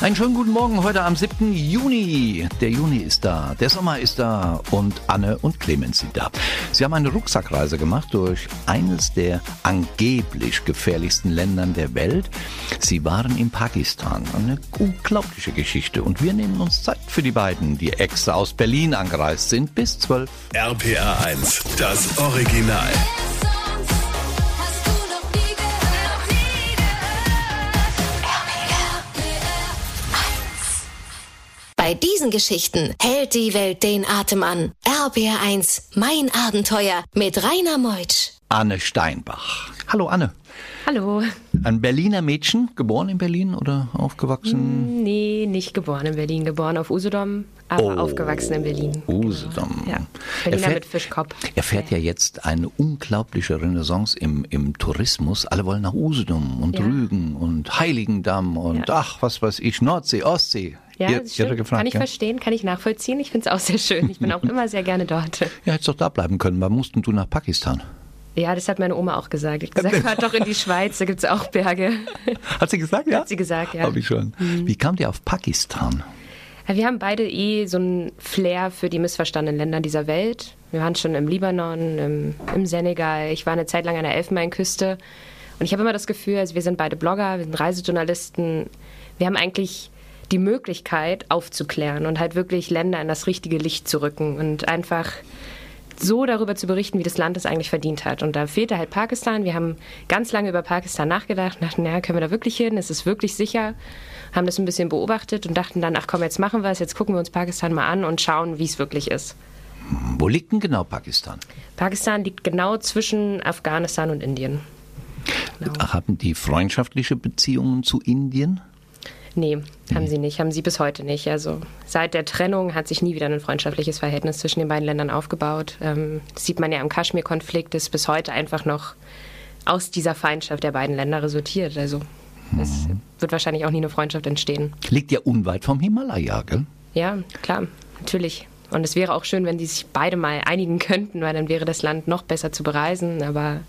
Einen schönen guten Morgen heute am 7. Juni. Der Juni ist da, der Sommer ist da und Anne und Clemens sind da. Sie haben eine Rucksackreise gemacht durch eines der angeblich gefährlichsten Ländern der Welt. Sie waren in Pakistan. Eine unglaubliche Geschichte. Und wir nehmen uns Zeit für die beiden, die extra aus Berlin angereist sind, bis 12. RPR 1, das Original. Bei diesen Geschichten hält die Welt den Atem an. RBR1, mein Abenteuer mit Rainer Meutsch. Anne Steinbach. Hallo Anne. Hallo. Ein Berliner Mädchen, geboren in Berlin oder aufgewachsen? Nee, nicht geboren in Berlin. Geboren auf Usedom, aber Oh, aufgewachsen in Berlin. Usedom. Ja. Er Berliner fährt- mit Fischkopf. Er fährt ja jetzt eine unglaubliche Renaissance im, im Tourismus. Alle wollen nach Usedom und Ja. Rügen und Heiligendamm und Ja. ach, was weiß ich, Nordsee, Ostsee. Ja, habt stimmt. gefragt, kann ich ja? verstehen, kann ich nachvollziehen. Ich finde es auch sehr schön. Ich bin auch immer sehr gerne dort. Ja, hättest doch da bleiben können. Wann mussten du nach Pakistan? Ja, das hat meine Oma auch gesagt. Ich gesagt, fahrt doch in die Schweiz, da gibt es auch Berge. Hat sie gesagt, ja? Hat sie gesagt, ja. Mhm. Hab ich schon. Wie kamt ihr auf Pakistan? Ja, wir haben beide eh so ein Flair für die missverstandenen Länder dieser Welt. Wir waren schon im Libanon, im, im Senegal. Ich war eine Zeit lang an der Elfenbeinküste. Und ich habe immer das Gefühl, also wir sind beide Blogger, wir sind Reisejournalisten. Wir haben eigentlich die Möglichkeit aufzuklären und halt wirklich Länder in das richtige Licht zu rücken und einfach so darüber zu berichten, wie das Land es eigentlich verdient hat. Und da fehlte halt Pakistan. Wir haben ganz lange über Pakistan nachgedacht und dachten, naja, können wir da wirklich hin? Ist es wirklich sicher? Haben das ein bisschen beobachtet und dachten dann, ach komm, jetzt machen wir es, jetzt gucken wir uns Pakistan mal an und schauen, wie es wirklich ist. Wo liegt denn genau Pakistan? Pakistan liegt genau zwischen Afghanistan und Indien. Haben die freundschaftliche Beziehungen zu Indien? Nee, haben sie nicht, haben sie bis heute nicht. Also seit der Trennung hat sich nie wieder ein freundschaftliches Verhältnis zwischen den beiden Ländern aufgebaut. Ähm, das sieht man ja im Kaschmir-Konflikt, ist bis heute einfach noch aus dieser Feindschaft der beiden Länder resultiert. Also es wird wahrscheinlich auch nie eine Freundschaft entstehen. Liegt ja unweit vom Himalaya, gell? Ja, klar, natürlich. Und es wäre auch schön, wenn die sich beide mal einigen könnten, weil dann wäre das Land noch besser zu bereisen. Aber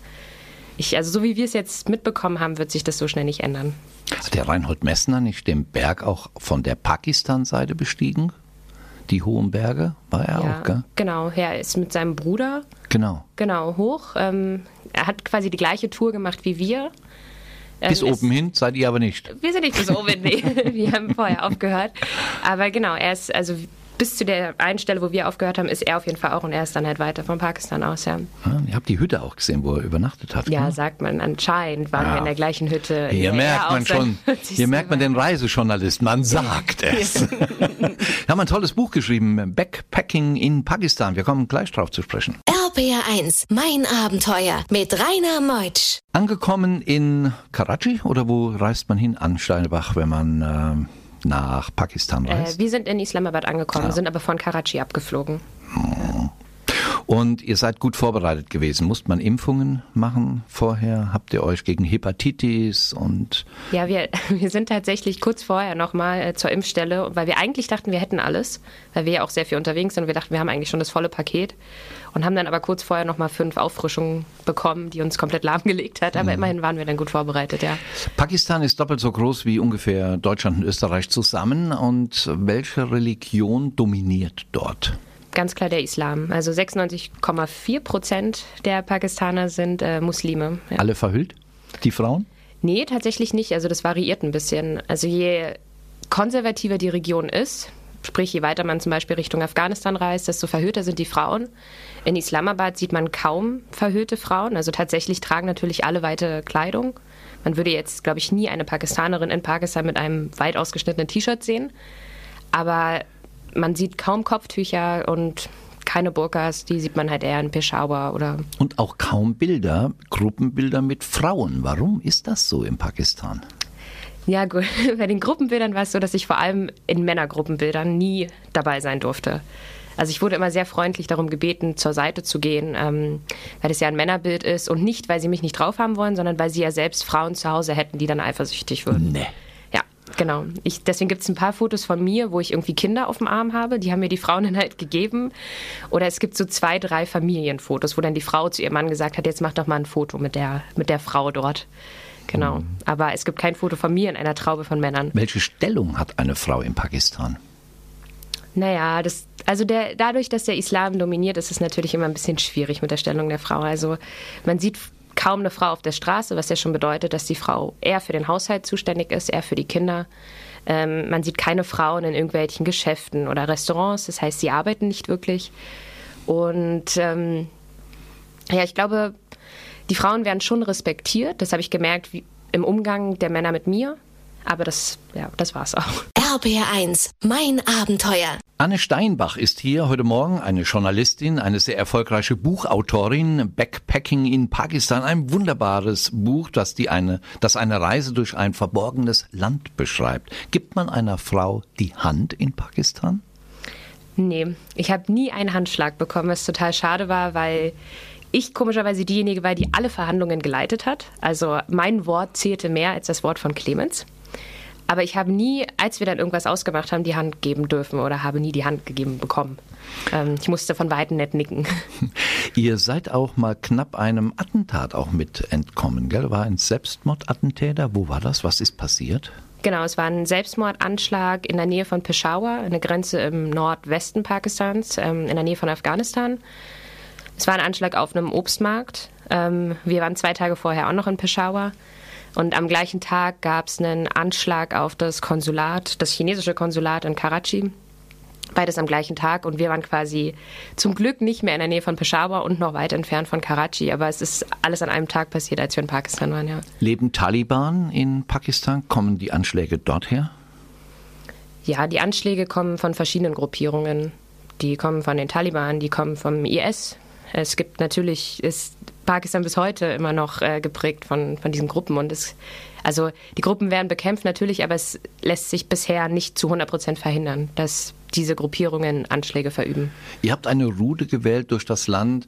ich, also so wie wir es jetzt mitbekommen haben, wird sich das so schnell nicht ändern. Hat der Reinhold Messner nicht den Berg auch von der Pakistan-Seite bestiegen? Die hohen Berge? War er auch, gell? genau. Er ist mit seinem Bruder Genau. Genau, hoch. Ähm, er hat quasi die gleiche Tour gemacht wie wir. Bis Ähm, oben hin seid ihr aber nicht. Wir sind nicht bis oben, nee. wir haben vorher aufgehört. Aber genau, er ist, also bis zu der einen Stelle, wo wir aufgehört haben, ist er auf jeden Fall auch und er ist dann halt weiter von Pakistan aus, ja. Ja, ihr habt die Hütte auch gesehen, wo er übernachtet hat. Ja, gell? sagt man, anscheinend waren Ja. wir in der gleichen Hütte. Hier er merkt man schon, 40. hier merkt man den. Reisejournalist, man sagt es. Wir haben ein tolles Buch geschrieben, Backpacking in Pakistan. Wir kommen gleich drauf zu sprechen. RBR1, mein Abenteuer mit Rainer Meutsch. Angekommen in Karachi oder wo reist man hin an Steinebach, wenn man ähm, nach Pakistan Äh, reist? wir sind in Islamabad angekommen, Ja. sind aber von Karachi abgeflogen. Und ihr seid gut vorbereitet gewesen. Musst man Impfungen machen vorher? Habt ihr euch gegen Hepatitis und Ja, wir, wir sind tatsächlich kurz vorher nochmal äh, zur Impfstelle, weil wir eigentlich dachten, wir hätten alles, weil wir ja auch sehr viel unterwegs sind und wir dachten, wir haben eigentlich schon das volle Paket und haben dann aber kurz vorher nochmal fünf Auffrischungen bekommen, die uns komplett lahmgelegt hat, aber immerhin waren wir dann gut vorbereitet, ja. Pakistan ist doppelt so groß wie ungefähr Deutschland und Österreich zusammen. Und welche Religion dominiert dort? Ganz klar der Islam. Also 96,4 Prozent der Pakistaner sind äh, Muslime. Ja. Alle verhüllt? Die Frauen? Nee, tatsächlich nicht. Also das variiert ein bisschen. Also je konservativer die Region ist, sprich je weiter man zum Beispiel Richtung Afghanistan reist, desto verhüllter sind die Frauen. In Islamabad sieht man kaum verhüllte Frauen. Also tatsächlich tragen natürlich alle weite Kleidung. Man würde jetzt, glaube ich, nie eine Pakistanerin in Pakistan mit einem weit ausgeschnittenen T-Shirt sehen. Aber man sieht kaum Kopftücher und keine Burkas. Die sieht man halt eher in Peshawar oder Und auch kaum Bilder, Gruppenbilder mit Frauen. Warum ist das so in Pakistan? Ja, gut. Bei den Gruppenbildern war es so, dass ich vor allem in Männergruppenbildern nie dabei sein durfte. Also ich wurde immer sehr freundlich darum gebeten, zur Seite zu gehen, ähm, weil es ja ein Männerbild ist und nicht, weil sie mich nicht drauf haben wollen, sondern weil sie ja selbst Frauen zu Hause hätten, die dann eifersüchtig würden. Nee. Genau. Ich, deswegen gibt es ein paar Fotos von mir, wo ich irgendwie Kinder auf dem Arm habe. Die haben mir die Frauen dann halt gegeben. Oder es gibt so zwei, drei Familienfotos, wo dann die Frau zu ihrem Mann gesagt hat, jetzt mach doch mal ein Foto mit der, mit der Frau dort. Genau. Aber es gibt kein Foto von mir in einer Traube von Männern. Welche Stellung hat eine Frau in Pakistan? Naja, das, also der, dadurch, dass der Islam dominiert, ist es natürlich immer ein bisschen schwierig mit der Stellung der Frau. Also man sieht kaum eine Frau auf der Straße, was ja schon bedeutet, dass die Frau eher für den Haushalt zuständig ist, eher für die Kinder. Ähm, man sieht keine Frauen in irgendwelchen Geschäften oder Restaurants, das heißt, sie arbeiten nicht wirklich. Und ähm, ja, ich glaube, die Frauen werden schon respektiert. Das habe ich gemerkt wie, im Umgang der Männer mit mir. Aber das, ja, das war's auch. RBR1, mein Abenteuer. Anne Steinbach ist hier heute Morgen, eine Journalistin, eine sehr erfolgreiche Buchautorin, Backpacking in Pakistan, ein wunderbares Buch, das, die eine, das eine Reise durch ein verborgenes Land beschreibt. Gibt man einer Frau die Hand in Pakistan? Nee, ich habe nie einen Handschlag bekommen, was total schade war, weil ich komischerweise diejenige war, die alle Verhandlungen geleitet hat. Also mein Wort zählte mehr als das Wort von Clemens. Aber ich habe nie, als wir dann irgendwas ausgemacht haben, die Hand geben dürfen oder habe nie die Hand gegeben bekommen. Ähm, ich musste von Weitem nett nicken. Ihr seid auch mal knapp einem Attentat auch mit entkommen, gell? War ein Selbstmordattentäter. Wo war das? Was ist passiert? Genau, es war ein Selbstmordanschlag in der Nähe von Peshawar, eine Grenze im Nordwesten Pakistans, ähm, in der Nähe von Afghanistan. Es war ein Anschlag auf einem Obstmarkt. Ähm, wir waren zwei Tage vorher auch noch in Peshawar. Und am gleichen Tag gab es einen Anschlag auf das Konsulat, das chinesische Konsulat in Karachi. Beides am gleichen Tag und wir waren quasi zum Glück nicht mehr in der Nähe von Peshawar und noch weit entfernt von Karachi. Aber es ist alles an einem Tag passiert, als wir in Pakistan waren, ja. Leben Taliban in Pakistan? Kommen die Anschläge dort her? Ja, die Anschläge kommen von verschiedenen Gruppierungen. Die kommen von den Taliban, die kommen vom IS. Es gibt natürlich, ist Pakistan bis heute immer noch äh, geprägt von, von diesen Gruppen. Und es, also die Gruppen werden bekämpft natürlich, aber es lässt sich bisher nicht zu 100 Prozent verhindern, dass diese Gruppierungen Anschläge verüben. Ihr habt eine Route gewählt durch das Land,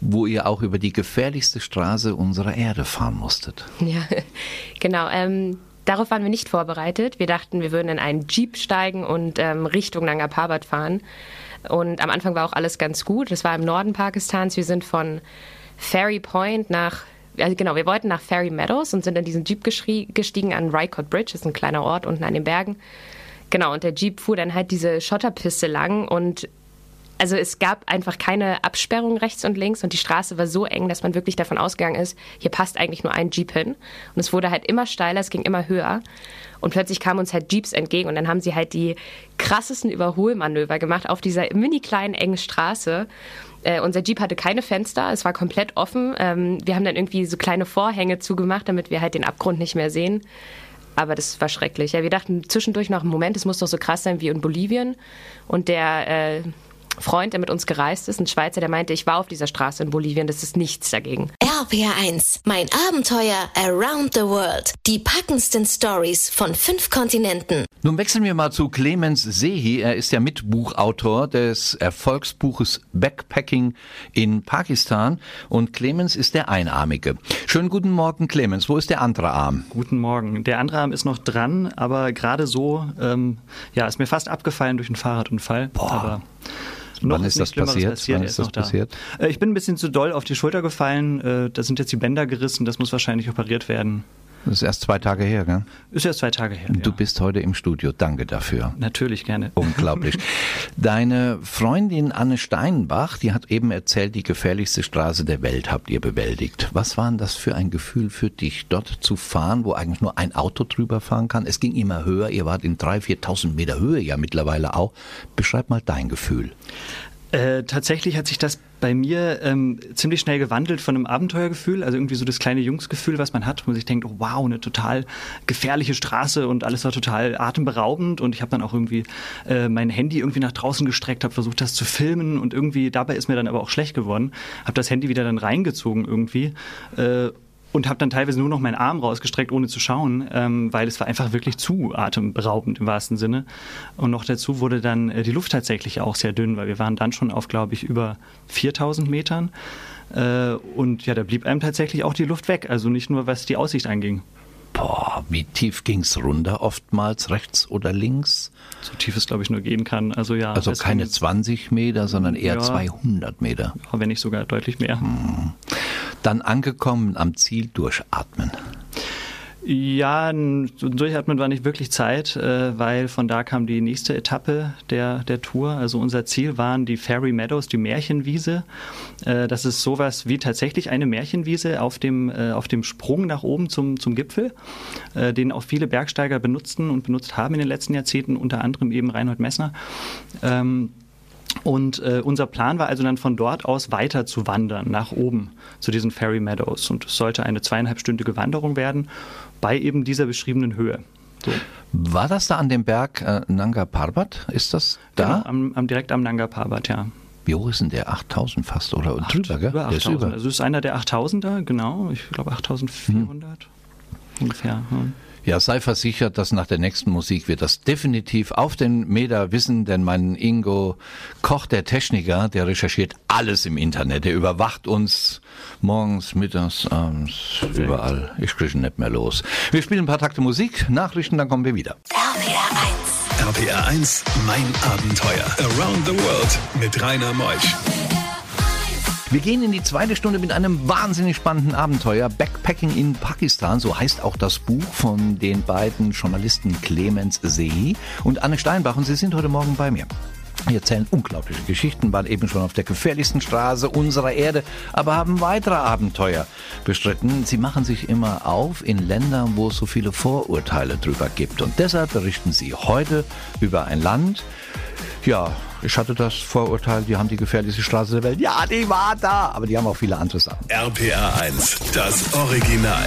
wo ihr auch über die gefährlichste Straße unserer Erde fahren musstet. Ja, genau. Ähm, darauf waren wir nicht vorbereitet. Wir dachten, wir würden in einen Jeep steigen und ähm, Richtung Nanga Parbat fahren. Und am Anfang war auch alles ganz gut. Es war im Norden Pakistans. Wir sind von Ferry Point nach, also genau, wir wollten nach Ferry Meadows und sind in diesen Jeep gestiegen an Rycott Bridge, das ist ein kleiner Ort unten an den Bergen. Genau, und der Jeep fuhr dann halt diese Schotterpiste lang und also es gab einfach keine Absperrung rechts und links und die Straße war so eng, dass man wirklich davon ausgegangen ist, hier passt eigentlich nur ein Jeep hin. Und es wurde halt immer steiler, es ging immer höher. Und plötzlich kamen uns halt Jeeps entgegen und dann haben sie halt die krassesten Überholmanöver gemacht auf dieser mini kleinen engen Straße. Äh, unser Jeep hatte keine Fenster, es war komplett offen. Ähm, wir haben dann irgendwie so kleine Vorhänge zugemacht, damit wir halt den Abgrund nicht mehr sehen. Aber das war schrecklich. Ja, wir dachten zwischendurch noch, Moment, es muss doch so krass sein wie in Bolivien. Und der äh, Freund, der mit uns gereist ist, ein Schweizer, der meinte, ich war auf dieser Straße in Bolivien, das ist nichts dagegen. RPR1, mein Abenteuer around the world. Die packendsten Stories von fünf Kontinenten. Nun wechseln wir mal zu Clemens Sehi. Er ist ja Mitbuchautor des Erfolgsbuches Backpacking in Pakistan. Und Clemens ist der Einarmige. Schönen guten Morgen, Clemens. Wo ist der andere Arm? Guten Morgen. Der andere Arm ist noch dran, aber gerade so, ähm, ja, ist mir fast abgefallen durch einen Fahrradunfall. Boah. Aber noch Wann ist das Schlimmeres passiert? Wann ist das noch da. passiert? Äh, Ich bin ein bisschen zu doll auf die Schulter gefallen. Äh, Da sind jetzt die Bänder gerissen. Das muss wahrscheinlich operiert werden. Das ist erst zwei Tage her, gell? Ist erst zwei Tage her. Du ja. bist heute im Studio. Danke dafür. Natürlich gerne. Unglaublich. Deine Freundin Anne Steinbach, die hat eben erzählt, die gefährlichste Straße der Welt habt ihr bewältigt. Was war denn das für ein Gefühl für dich, dort zu fahren, wo eigentlich nur ein Auto drüber fahren kann? Es ging immer höher, ihr wart in 3.000, 4.000 Meter Höhe ja mittlerweile auch. Beschreib mal dein Gefühl. Äh, tatsächlich hat sich das bei mir ähm, ziemlich schnell gewandelt von einem Abenteuergefühl, also irgendwie so das kleine Jungsgefühl, was man hat, wo man sich denkt, oh, wow, eine total gefährliche Straße und alles war total atemberaubend. Und ich habe dann auch irgendwie äh, mein Handy irgendwie nach draußen gestreckt, habe versucht, das zu filmen. Und irgendwie dabei ist mir dann aber auch schlecht geworden, habe das Handy wieder dann reingezogen irgendwie. Äh, und habe dann teilweise nur noch meinen Arm rausgestreckt, ohne zu schauen, ähm, weil es war einfach wirklich zu atemberaubend im wahrsten Sinne. Und noch dazu wurde dann äh, die Luft tatsächlich auch sehr dünn, weil wir waren dann schon auf, glaube ich, über 4000 Metern. Äh, und ja, da blieb einem tatsächlich auch die Luft weg, also nicht nur was die Aussicht anging. Boah, wie tief ging's runter? Oftmals rechts oder links? So tief es, glaube ich, nur gehen kann. Also ja. Also keine ging- 20 Meter, sondern eher Ja. 200 Meter. wenn nicht sogar deutlich mehr. Dann angekommen am Ziel durchatmen. Ja, durchatmen war nicht wirklich Zeit, äh, weil von da kam die nächste Etappe der, der Tour. Also unser Ziel waren die Fairy Meadows, die Märchenwiese. Äh, Das ist sowas wie tatsächlich eine Märchenwiese auf dem, äh, auf dem Sprung nach oben zum, zum Gipfel, den auch viele Bergsteiger benutzten und benutzt haben in den letzten Jahrzehnten, unter anderem eben Reinhold Messner. Und äh, unser Plan war also dann von dort aus weiter zu wandern, nach oben zu diesen Fairy Meadows. Und es sollte eine zweieinhalbstündige Wanderung werden bei eben dieser beschriebenen Höhe. So, War das da an dem Berg äh, Nanga Parbat? Ist das da? Genau, am, am, direkt am Nanga Parbat, ja. Wie hoch ist denn der? 8000 fast oder drüber, gell? Über Der ist 8000. Also es ist einer der 8000er, genau. Ich glaube 8400 ungefähr. Ja. Ja, sei versichert, dass nach der nächsten Musik wir das definitiv auf den Meter wissen, denn mein Ingo Koch, der Techniker, der recherchiert alles im Internet. Der überwacht uns morgens, mittags, abends, überall. Ich kriege ihn nicht mehr los. Wir spielen ein paar Takte Musik, Nachrichten, dann kommen wir wieder. RPR 1. RPR 1, mein Abenteuer. Around the World mit Rainer Meusch. Wir gehen in die zweite Stunde mit einem wahnsinnig spannenden Abenteuer. Backpacking in Pakistan, so heißt auch das Buch von den beiden Journalisten Clemens Sehi und Anne Steinbach. Und sie sind heute Morgen bei mir. Sie erzählen unglaubliche Geschichten, waren eben schon auf der gefährlichsten Straße unserer Erde, aber haben weitere Abenteuer bestritten. Sie machen sich immer auf in Ländern, wo es so viele Vorurteile drüber gibt. Und deshalb berichten sie heute über ein Land, ja, ich hatte das Vorurteil, die haben die gefährlichste Straße der Welt. Ja, die war da, aber die haben auch viele andere Sachen. RPR 1, das Original.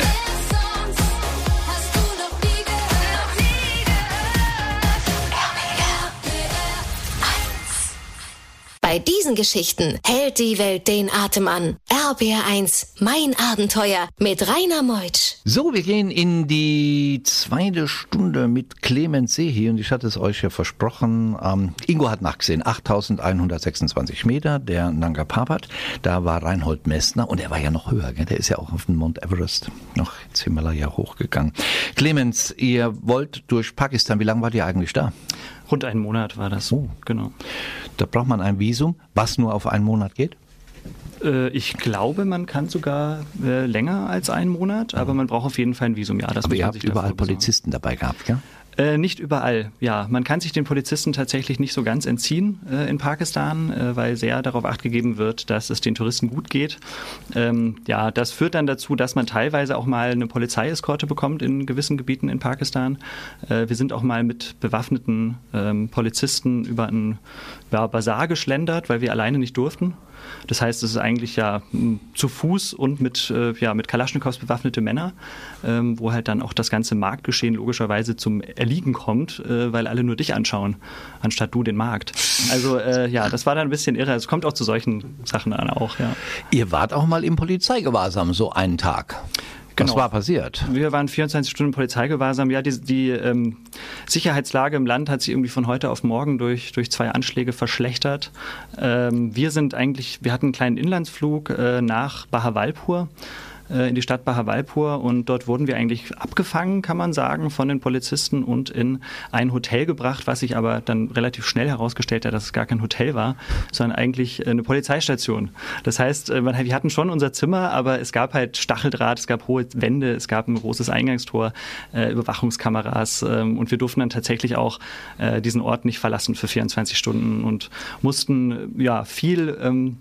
Bei diesen Geschichten hält die Welt den Atem an. RBR1, mein Abenteuer mit Rainer Meutsch. So, wir gehen in die zweite Stunde mit Clemens Sehi und ich hatte es euch ja versprochen. Ähm, Ingo hat nachgesehen, 8126 Meter, der Nanga Parbat. Da war Reinhold Messner und er war ja noch höher, gell? der ist ja auch auf den Mount Everest noch ins Himalaya hochgegangen. Clemens, ihr wollt durch Pakistan, wie lange wart ihr eigentlich da? Rund einen Monat war das. Oh. Genau. Da braucht man ein Visum, was nur auf einen Monat geht? Äh, ich glaube, man kann sogar äh, länger als einen Monat, aber man braucht auf jeden Fall ein Visum. Ja, das Aber ihr habt überall. Polizisten dabei gehabt, gell? Äh, nicht überall, ja. Man kann sich den Polizisten tatsächlich nicht so ganz entziehen äh, in Pakistan, äh, weil sehr darauf acht gegeben wird, dass es den Touristen gut geht. Ähm, ja, das führt dann dazu, dass man teilweise auch mal eine Polizeieskorte bekommt in gewissen Gebieten in Pakistan. Äh, wir sind auch mal mit bewaffneten ähm, Polizisten über einen ja, Bazar geschlendert, weil wir alleine nicht durften. Das heißt, es ist eigentlich ja m, zu Fuß und mit, äh, ja, mit Kalaschnikows bewaffnete Männer, ähm, wo halt dann auch das ganze Marktgeschehen logischerweise zum Erliegen kommt, äh, weil alle nur dich anschauen, anstatt du den Markt. Also äh, ja, das war dann ein bisschen irre. Es kommt auch zu solchen Sachen dann auch, ja. Ihr wart auch mal im Polizeigewahrsam, so einen Tag. Was Genau. war passiert? Wir waren 24 Stunden Polizeigewahrsam. Ja, die, die ähm, Sicherheitslage im Land hat sich irgendwie von heute auf morgen durch, durch zwei Anschläge verschlechtert. Ähm, wir sind eigentlich, wir hatten einen kleinen Inlandsflug äh, nach Bahawalpur in die Stadt Bahawalpur und dort wurden wir eigentlich abgefangen, kann man sagen, von den Polizisten und in ein Hotel gebracht, was sich aber dann relativ schnell herausgestellt hat, dass es gar kein Hotel war, sondern eigentlich eine Polizeistation. Das heißt, äh, wir hatten schon unser Zimmer, aber es gab halt Stacheldraht, es gab hohe Wände, es gab ein großes Eingangstor, äh, Überwachungskameras ähm, und wir durften dann tatsächlich auch äh, diesen Ort nicht verlassen für 24 Stunden und mussten äh, ja viel ähm,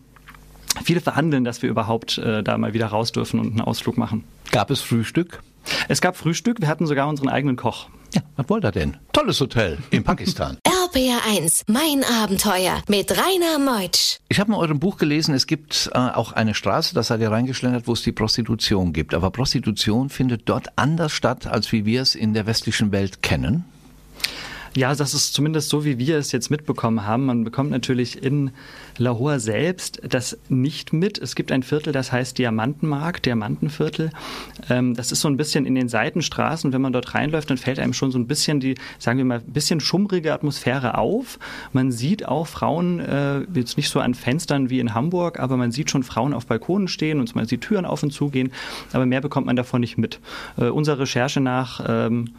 viele verhandeln, dass wir überhaupt äh, da mal wieder raus dürfen und einen Ausflug machen. Gab es Frühstück? Es gab Frühstück, wir hatten sogar unseren eigenen Koch. Ja, was wollt ihr denn? Tolles Hotel in Pakistan. RBR1, mein Abenteuer mit Rainer Meutsch. Ich habe in eurem Buch gelesen, es gibt äh, auch eine Straße, da seid ihr reingeschlendert, wo es die Prostitution gibt. Aber Prostitution findet dort anders statt, als wie wir es in der westlichen Welt kennen. Ja, das ist zumindest so, wie wir es jetzt mitbekommen haben. Man bekommt natürlich in Lahore selbst das nicht mit. Es gibt ein Viertel, das heißt Diamantenmarkt, Diamantenviertel. Ähm, das ist so ein bisschen in den Seitenstraßen. Wenn man dort reinläuft, dann fällt einem schon so ein bisschen die, sagen wir mal, ein bisschen schummrige Atmosphäre auf. Man sieht auch Frauen, äh, jetzt nicht so an Fenstern wie in Hamburg, aber man sieht schon Frauen auf Balkonen stehen und man sieht Türen auf und zu gehen. Aber mehr bekommt man davon nicht mit. Äh, unserer Recherche nach ähm,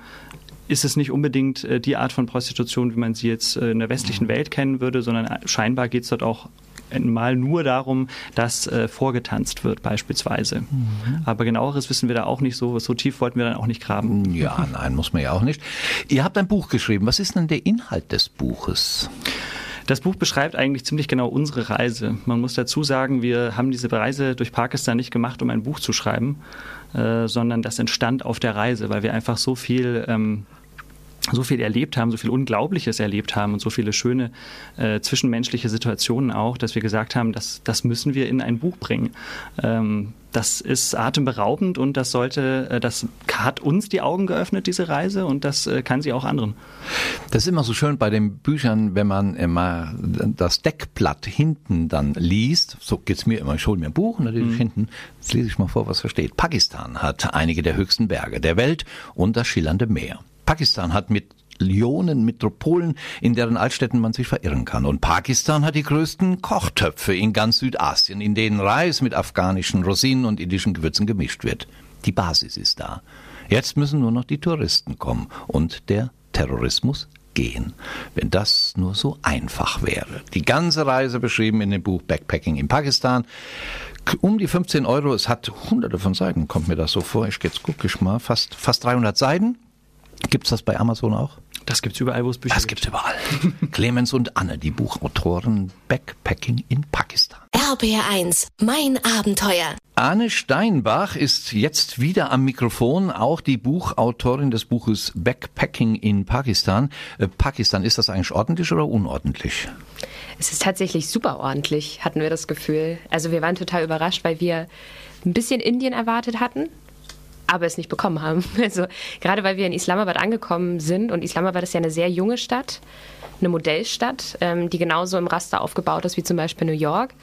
ist es nicht unbedingt äh, die Art von Prostitution, wie man sie jetzt äh, in der westlichen Welt kennen würde, sondern äh, scheinbar geht es dort auch mal nur darum, dass äh, vorgetanzt wird beispielsweise. Aber genaueres wissen wir da auch nicht so. So tief wollten wir dann auch nicht graben. Ja, nein, muss man ja auch nicht. Ihr habt ein Buch geschrieben. Was ist denn der Inhalt des Buches? Das Buch beschreibt eigentlich ziemlich genau unsere Reise. Man muss dazu sagen, wir haben diese Reise durch Pakistan nicht gemacht, um ein Buch zu schreiben, äh, sondern das entstand auf der Reise, weil wir einfach so viel ähm, so viel erlebt haben, so viel Unglaubliches erlebt haben und so viele schöne äh, zwischenmenschliche Situationen auch, dass wir gesagt haben, das, das müssen wir in ein Buch bringen. Ähm, das ist atemberaubend und das sollte, äh, das hat uns die Augen geöffnet, diese Reise, und das äh, kann sie auch anderen. Das ist immer so schön bei den Büchern, wenn man immer das Deckblatt hinten dann liest. So geht's mir immer. Ich hole mir ein Buch und dann lese ich hinten. Jetzt lese ich mal vor, was da steht. Pakistan hat einige der höchsten Berge der Welt und das schillernde Meer. Pakistan hat Millionen Metropolen, in deren Altstädten man sich verirren kann. Und Pakistan hat die größten Kochtöpfe in ganz Südasien, in denen Reis mit afghanischen Rosinen und indischen Gewürzen gemischt wird. Die Basis ist da. Jetzt müssen nur noch die Touristen kommen und der Terrorismus gehen. Wenn das nur so einfach wäre. Die ganze Reise beschrieben in dem Buch Backpacking in Pakistan. Um die 15 Euro, es hat hunderte von Seiten, kommt mir das so vor. Ich jetzt gucke ich mal, fast, fast 300 Seiten. Gibt's das bei Amazon auch? Das gibt's überall, wo es Bücher Das gibt's überall. Clemens und Anne, die Buchautoren Backpacking in Pakistan. RBR1, mein Abenteuer. Anne Steinbach ist jetzt wieder am Mikrofon, auch die Buchautorin des Buches Backpacking in Pakistan. Äh, Pakistan, ist das eigentlich ordentlich oder unordentlich? Es ist tatsächlich super ordentlich, hatten wir das Gefühl. Also wir waren total überrascht, weil wir ein bisschen Indien erwartet hatten, aber es nicht bekommen haben. Also gerade weil wir in Islamabad angekommen sind und Islamabad ist ja eine sehr junge Stadt, eine Modellstadt, ähm, die genauso im Raster aufgebaut ist wie zum Beispiel New York.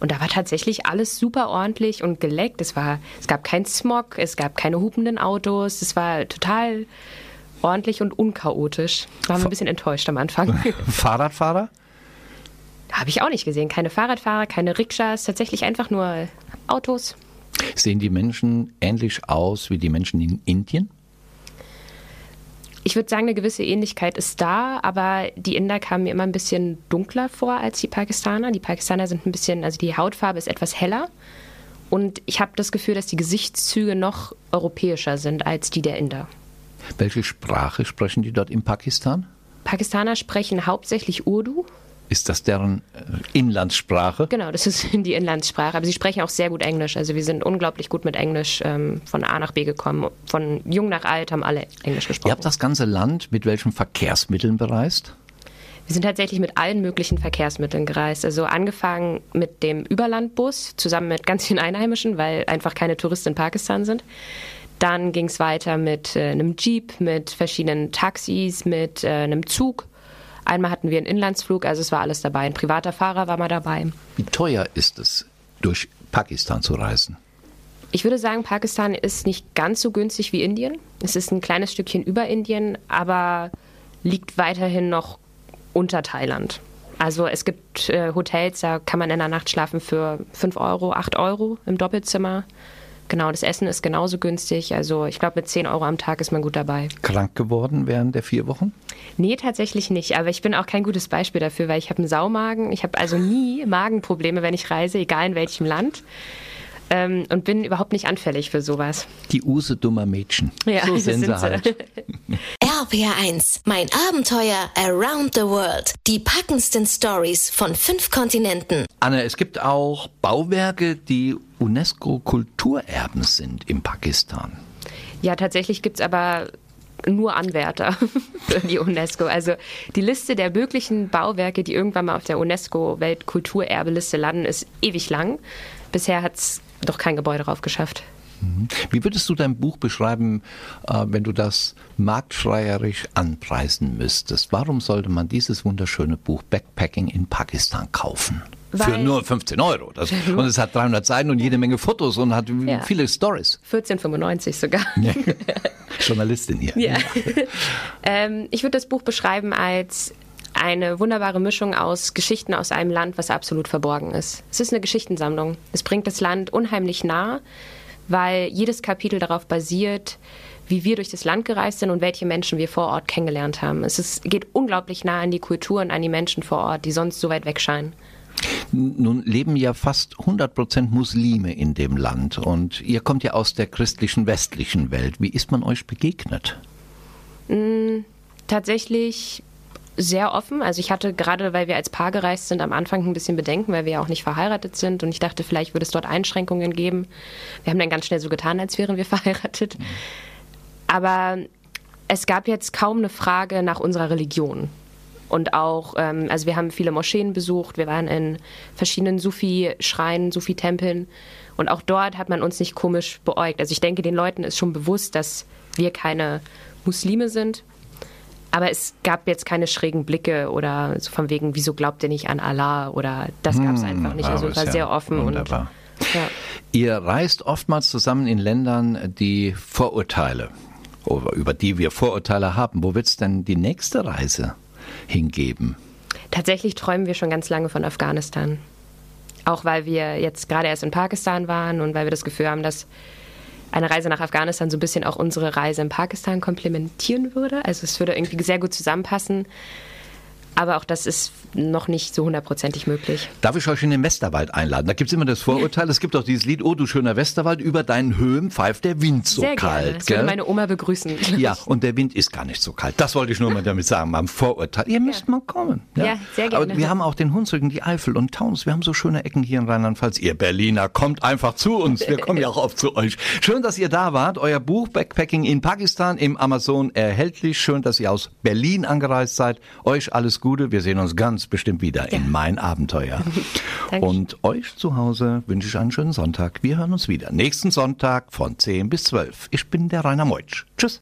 Und da war tatsächlich alles super ordentlich und geleckt. Es, war, es gab keinen Smog, es gab keine hupenden Autos, es war total ordentlich und unchaotisch. Waren wir ein bisschen enttäuscht am Anfang. Fahrradfahrer? Habe ich auch nicht gesehen. Keine Fahrradfahrer, keine Rikschas, tatsächlich einfach nur Autos. Sehen die Menschen ähnlich aus wie die Menschen in Indien? Ich würde sagen, eine gewisse Ähnlichkeit ist da, aber die Inder kamen mir immer ein bisschen dunkler vor als die Pakistaner. Die Pakistaner sind ein bisschen, also die Hautfarbe ist etwas heller. Und ich habe das Gefühl, dass die Gesichtszüge noch europäischer sind als die der Inder. Welche Sprache sprechen die dort in Pakistan? Pakistaner sprechen hauptsächlich Urdu. Ist das deren äh, Inlandssprache? Genau, das ist die Inlandssprache. Aber sie sprechen auch sehr gut Englisch. Also wir sind unglaublich gut mit Englisch ähm, von A nach B gekommen. Von jung nach alt haben alle Englisch gesprochen. Ihr habt das ganze Land mit welchen Verkehrsmitteln bereist? Wir sind tatsächlich mit allen möglichen Verkehrsmitteln gereist. Also angefangen mit dem Überlandbus zusammen mit ganz vielen Einheimischen, weil einfach keine Touristen in Pakistan sind. Dann ging es weiter mit äh, einem Jeep, mit verschiedenen Taxis, mit äh, einem Zug. Einmal hatten wir einen Inlandsflug, also es war alles dabei. Ein privater Fahrer war mal dabei. Wie teuer ist es, durch Pakistan zu reisen? Ich würde sagen, Pakistan ist nicht ganz so günstig wie Indien. Es ist ein kleines Stückchen über Indien, aber liegt weiterhin noch unter Thailand. Also es gibt äh, Hotels, da kann man in der Nacht schlafen für 5 Euro, 8 Euro im Doppelzimmer. Genau, das Essen ist genauso günstig. Also ich glaube, mit 10 Euro am Tag ist man gut dabei. Krank geworden während der vier Wochen? Nee, tatsächlich nicht. Aber ich bin auch kein gutes Beispiel dafür, weil ich habe einen Saumagen. Ich habe also nie Magenprobleme, wenn ich reise, egal in welchem Land. Ähm, und bin überhaupt nicht anfällig für sowas. Die Use dummer Mädchen. Ja, so sind sie halt. RPR1, mein Abenteuer around the world. Die packendsten Stories von fünf Kontinenten. Anne, es gibt auch Bauwerke, die UNESCO-Kulturerben sind in Pakistan. Ja, tatsächlich gibt's aber nur Anwärter für die UNESCO. Also die Liste der möglichen Bauwerke, die irgendwann mal auf der UNESCO-Weltkulturerbeliste landen, ist ewig lang. Bisher hat's doch kein Gebäude drauf geschafft. Wie würdest du dein Buch beschreiben, äh, wenn du das marktschreierisch anpreisen müsstest? Warum sollte man dieses wunderschöne Buch Backpacking in Pakistan kaufen? Für Weil- nur 15 Euro. Das, und es hat 300 Seiten und jede Menge Fotos und hat Ja. viele Stories. 1495 sogar. Journalistin hier. Ja. ähm, ich würde das Buch beschreiben als eine wunderbare Mischung aus Geschichten aus einem Land, was absolut verborgen ist. Es ist eine Geschichtensammlung. Es bringt das Land unheimlich nah, weil jedes Kapitel darauf basiert, wie wir durch das Land gereist sind und welche Menschen wir vor Ort kennengelernt haben. Es ist, geht unglaublich nah an die Kultur und an die Menschen vor Ort, die sonst so weit weg scheinen. Nun leben ja fast 100 Prozent Muslime in dem Land und ihr kommt ja aus der christlichen westlichen Welt. Wie ist man euch begegnet? tatsächlich sehr offen. Also ich hatte gerade, weil wir als Paar gereist sind, am Anfang ein bisschen Bedenken, weil wir ja auch nicht verheiratet sind. Und ich dachte, vielleicht würde es dort Einschränkungen geben. Wir haben dann ganz schnell so getan, als wären wir verheiratet. Aber es gab jetzt kaum eine Frage nach unserer Religion. Und auch, ähm, also wir haben viele Moscheen besucht, wir waren in verschiedenen Sufi-Schreinen, Sufi-Tempeln. Und auch dort hat man uns nicht komisch beäugt. Also ich denke, den Leuten ist schon bewusst, dass wir keine Muslime sind. Aber es gab jetzt keine schrägen Blicke oder so von wegen, wieso glaubt ihr nicht an Allah oder das gab es einfach nicht. Also es war ja sehr offen wunderbar. und ja. Ihr reist oftmals zusammen in Ländern, die Vorurteile, über die wir Vorurteile haben. Wo wird es denn die nächste Reise hingeben? Tatsächlich träumen wir schon ganz lange von Afghanistan. Auch weil wir jetzt gerade erst in Pakistan waren und weil wir das Gefühl haben, dass eine Reise nach Afghanistan so ein bisschen auch unsere Reise in Pakistan komplementieren würde. Also es würde irgendwie sehr gut zusammenpassen. Aber auch das ist noch nicht so hundertprozentig möglich. Darf ich euch in den Westerwald einladen? Da gibt's immer das Vorurteil, es gibt auch dieses Lied, oh du schöner Westerwald, über deinen Höhen pfeift der Wind so sehr kalt. gerne. Das würde gell? meine Oma begrüßen. Ja, und der Wind ist gar nicht so kalt. Das wollte ich nur mal damit sagen, beim Vorurteil. Ihr müsst mal kommen. Ja, sehr gerne. Aber wir haben auch den Hunsrücken, die Eifel und Taunus. Wir haben so schöne Ecken hier in Rheinland-Pfalz. Ihr Berliner, kommt einfach zu uns. Wir kommen ja auch oft zu euch. Schön, dass ihr da wart. Euer Buch Backpacking in Pakistan im Amazon erhältlich. Schön, dass ihr aus Berlin angereist seid. Euch alles Gute. Wir sehen uns ganz bestimmt wieder in mein Abenteuer. Und euch zu Hause wünsche ich einen schönen Sonntag. Wir hören uns wieder nächsten Sonntag von 10 bis 12. Ich bin der Rainer Meutsch. Tschüss.